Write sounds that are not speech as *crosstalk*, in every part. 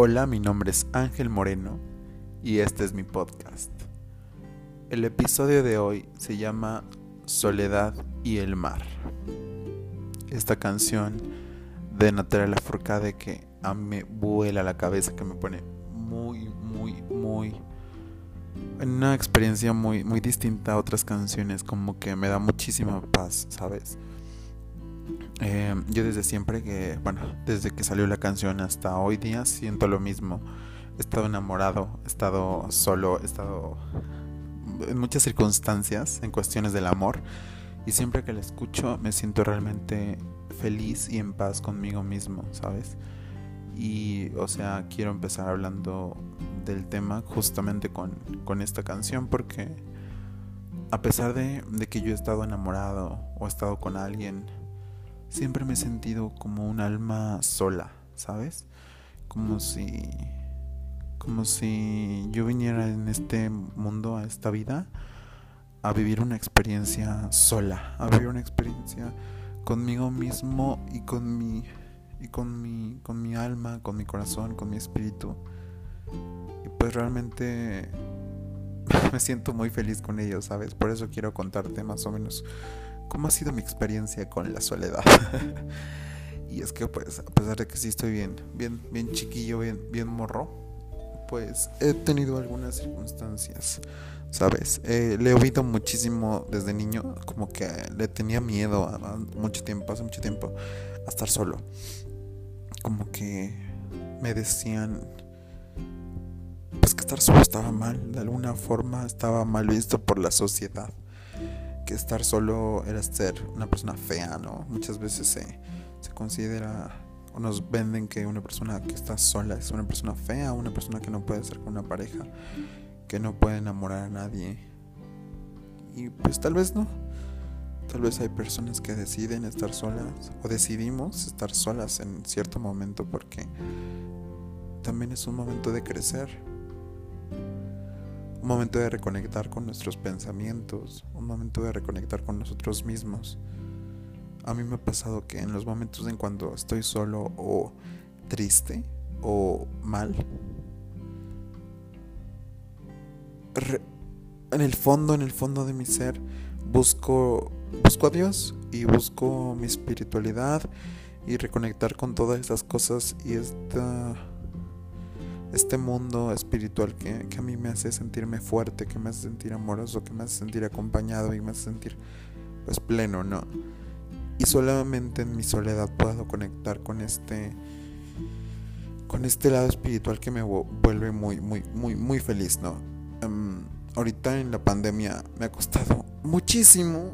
Hola, mi nombre es Ángel Moreno y este es mi podcast. El episodio de hoy se llama Soledad y el mar. Esta canción de Natalia Lafourcade que a mí me vuela la cabeza, que me pone muy, muy, muy en una experiencia muy, muy distinta a otras canciones, como que me da muchísima paz, ¿sabes? Eh, yo desde siempre que, bueno, desde que salió la canción hasta hoy día siento lo mismo. He estado enamorado, he estado solo, he estado en muchas circunstancias en cuestiones del amor y siempre que la escucho me siento realmente feliz y en paz conmigo mismo, ¿sabes? Y, o sea, quiero empezar hablando del tema justamente con, con esta canción porque a pesar de, de que yo he estado enamorado o he estado con alguien siempre me he sentido como un alma sola, ¿sabes? Como si como si yo viniera en este mundo a esta vida a vivir una experiencia sola, a vivir una experiencia conmigo mismo y con mi y con mi con mi alma, con mi corazón, con mi espíritu. Y pues realmente *laughs* me siento muy feliz con ello, ¿sabes? Por eso quiero contarte más o menos cómo ha sido mi experiencia con la soledad. *laughs* y es que pues a pesar de que sí estoy bien, bien, bien chiquillo, bien, bien morro, pues he tenido algunas circunstancias, ¿sabes? Eh, le he oído muchísimo desde niño, como que le tenía miedo a, mucho tiempo, hace mucho tiempo, a estar solo. Como que me decían pues que estar solo estaba mal, de alguna forma estaba mal visto por la sociedad que estar solo era ser una persona fea, ¿no? Muchas veces se, se considera o nos venden que una persona que está sola es una persona fea, una persona que no puede estar con una pareja, que no puede enamorar a nadie. Y pues tal vez no. Tal vez hay personas que deciden estar solas o decidimos estar solas en cierto momento porque también es un momento de crecer un momento de reconectar con nuestros pensamientos, un momento de reconectar con nosotros mismos. A mí me ha pasado que en los momentos en cuando estoy solo o triste o mal, en el fondo, en el fondo de mi ser, busco, busco a Dios y busco mi espiritualidad y reconectar con todas esas cosas y esta este mundo espiritual que, a mí me hace sentirme fuerte, que me hace sentir amoroso, que me hace sentir acompañado y me hace sentir pues pleno, ¿no? Y solamente en mi soledad puedo conectar con este con este lado espiritual que me vuelve muy muy muy muy feliz, ¿no? Em, ahorita en la pandemia me ha costado muchísimo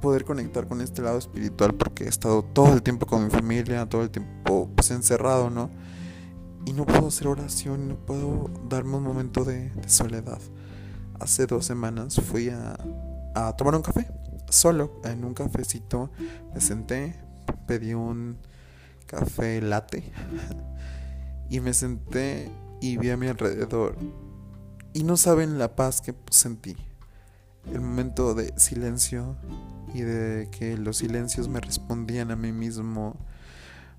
poder conectar con este lado espiritual porque he estado todo el tiempo con mi familia, todo el tiempo pues encerrado, ¿no? Y no puedo hacer oración, no puedo darme un momento de, soledad. Hace dos semanas fui a, a, tomar un café, solo, en un cafecito. Me senté, pedí un café latte *laughs* y me senté y vi a mi alrededor. Y no saben la paz que sentí. El momento de silencio y de que los silencios me respondían a mí mismo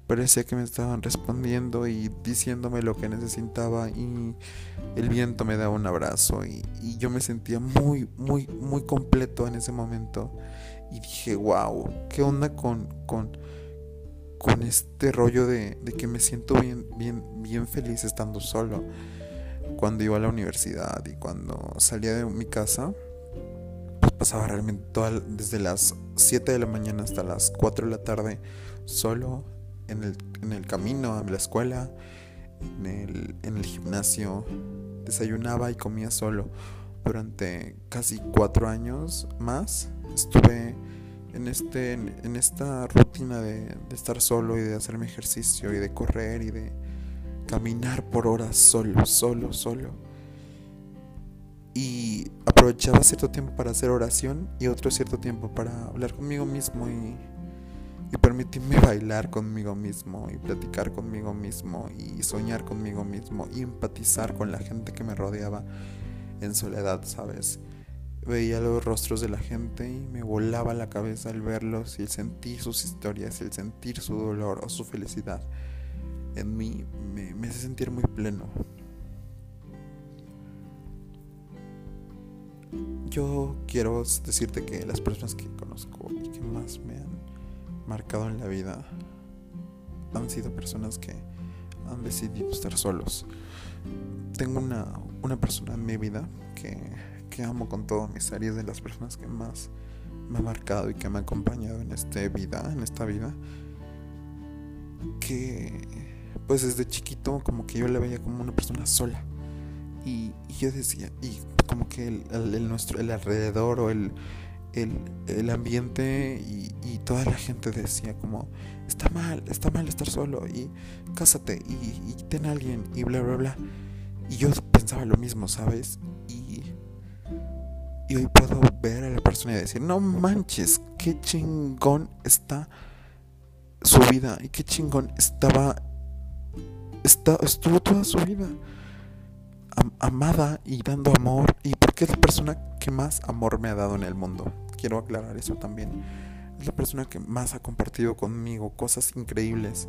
Parecía que me estaban respondiendo y diciéndome lo que necesitaba y el viento me daba un abrazo y, yo me sentía muy, muy, muy completo en ese momento y dije, wow, ¿qué onda con, con, con este rollo de, de, que me siento bien, bien, bien feliz estando solo? Cuando iba a la universidad y cuando salía de mi casa, pues pasaba realmente toda, desde las 7 de la mañana hasta las 4 de la tarde solo en el, en el camino a la escuela, en el, en el gimnasio, desayunaba y comía solo. Durante casi cuatro años más estuve en, este, en, esta rutina de, de, estar solo y de hacer mi ejercicio y de correr y de caminar por horas solo, solo, solo. Y aprovechaba cierto tiempo para hacer oración y otro cierto tiempo para hablar conmigo mismo y y permitirme bailar conmigo mismo y platicar conmigo mismo y soñar conmigo mismo y empatizar con la gente que me rodeaba en soledad, ¿sabes? Veía los rostros de la gente y me volaba la cabeza al verlos y el sentir sus historias, el sentir su dolor o su felicidad. en mí me, me hace sentir muy pleno. Yo quiero decirte que las personas que conozco y que más me han marcado en la vida han sido personas que han decidido estar solos. Tengo una, una persona en mi vida que, que amo con todo mi ser y es de las personas que más me ha marcado y que me ha acompañado en esta vida, en esta vida. Que pues desde chiquito como que yo le veía como una persona sola. Y, yo decía, y como que el, nuestro, el alrededor o el, el, ambiente y, toda la gente decía como, está mal, está mal estar solo y cásate y, y ten a alguien y bla, bla, bla. Y yo pensaba lo mismo, ¿sabes? Y, y hoy puedo ver a la persona y decir, no manches, qué chingón está su vida y qué chingón estaba, está, estuvo toda su vida amada y dando amor y porque es la persona que más amor me ha dado en el mundo. Quiero aclarar eso también. Es la persona que más ha compartido conmigo cosas increíbles.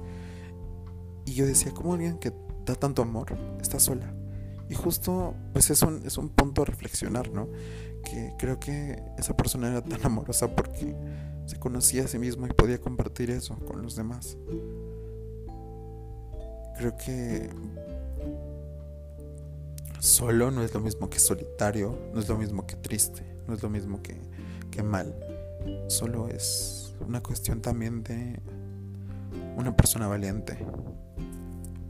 Y yo decía, ¿cómo alguien que da tanto amor está sola? Y justo, pues es un, es un punto a reflexionar, ¿no? Que creo que esa persona era tan amorosa porque se conocía a sí misma y podía compartir eso con los demás. Creo que solo no es lo mismo que solitario, no es lo mismo que triste, no es lo mismo que, que mal. Solo es una cuestión también de una persona valiente,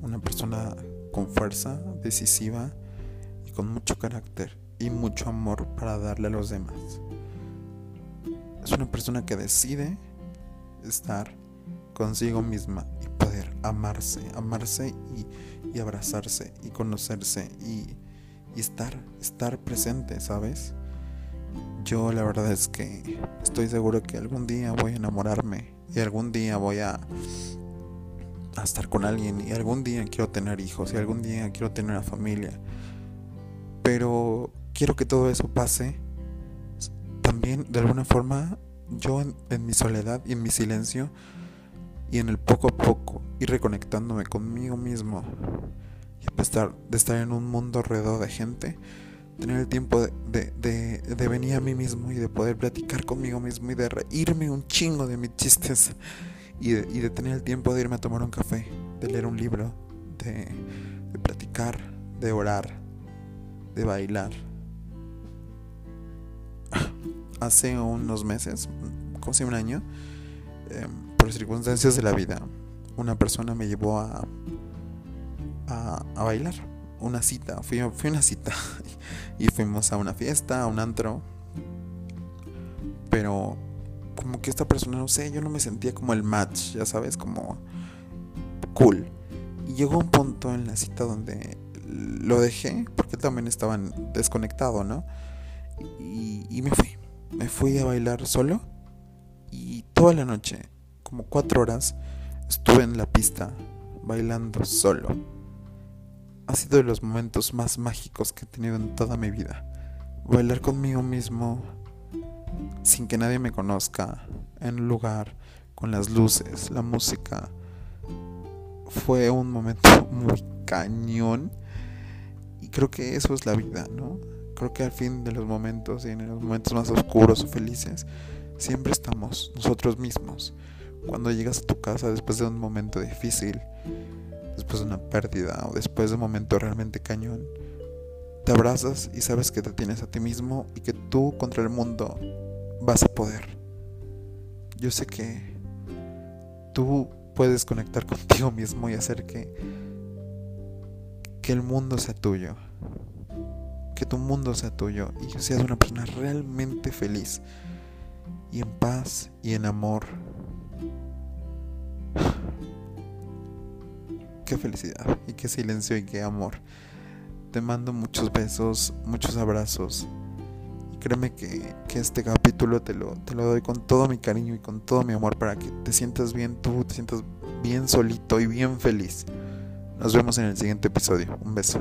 una persona con fuerza, decisiva y con mucho carácter y mucho amor para darle a los demás. Es una persona que decide estar consigo misma y poder amarse, amarse y, abrazarse y conocerse y, y, estar, estar presente, ¿sabes? Yo la verdad es que estoy seguro que algún día voy a enamorarme y algún día voy a, a estar con alguien y algún día quiero tener hijos y algún día quiero tener una familia. Pero quiero que todo eso pase también de alguna forma yo en mi soledad y en mi silencio y en el poco a poco ir reconectándome conmigo mismo y a pesar de estar en un mundo alrededor de gente, tener el tiempo de, de, venir a mí mismo y de poder platicar conmigo mismo y de reírme un chingo de mis chistes y de, de tener el tiempo de irme a tomar un café, de leer un libro, de, de platicar, de orar, de bailar. Hace unos meses, casi un año, em, por circunstancias de la vida, una persona me llevó a, a, bailar. Una cita, fui, fui a una cita *laughs* y fuimos a una fiesta, a un antro. Pero como que esta persona, no sé, yo no me sentía como el match, ya sabes, como cool. Y llegó un punto en la cita donde lo dejé, porque también estaban desconectado, ¿no? Y, y me fui. Me fui a bailar solo y toda la noche como cuatro horas estuve en la pista bailando solo. Ha sido de los momentos más mágicos que he tenido en toda mi vida. Bailar conmigo mismo sin que nadie me conozca, en un lugar, con las luces, la música. Fue un momento muy cañón y creo que eso es la vida, ¿no? Creo que al fin de los momentos y en los momentos más oscuros o felices, siempre estamos nosotros mismos cuando llegas a tu casa después de un momento difícil, después de una pérdida o después de un momento realmente cañón, te abrazas y sabes que te tienes a ti mismo y que tú contra el mundo vas a poder. Yo sé que tú puedes conectar *laughs* contigo mismo y hacer que que el mundo sea tuyo. Que tu mundo sea tuyo y que seas una persona realmente feliz y en paz y en amor qué felicidad y qué silencio y qué amor. Te mando muchos besos, muchos abrazos. Y créeme que, este capítulo te lo, te lo doy con todo mi cariño y con todo mi amor para que te sientas bien tú, te sientas bien solito y bien feliz. Nos vemos en el siguiente episodio. Un beso.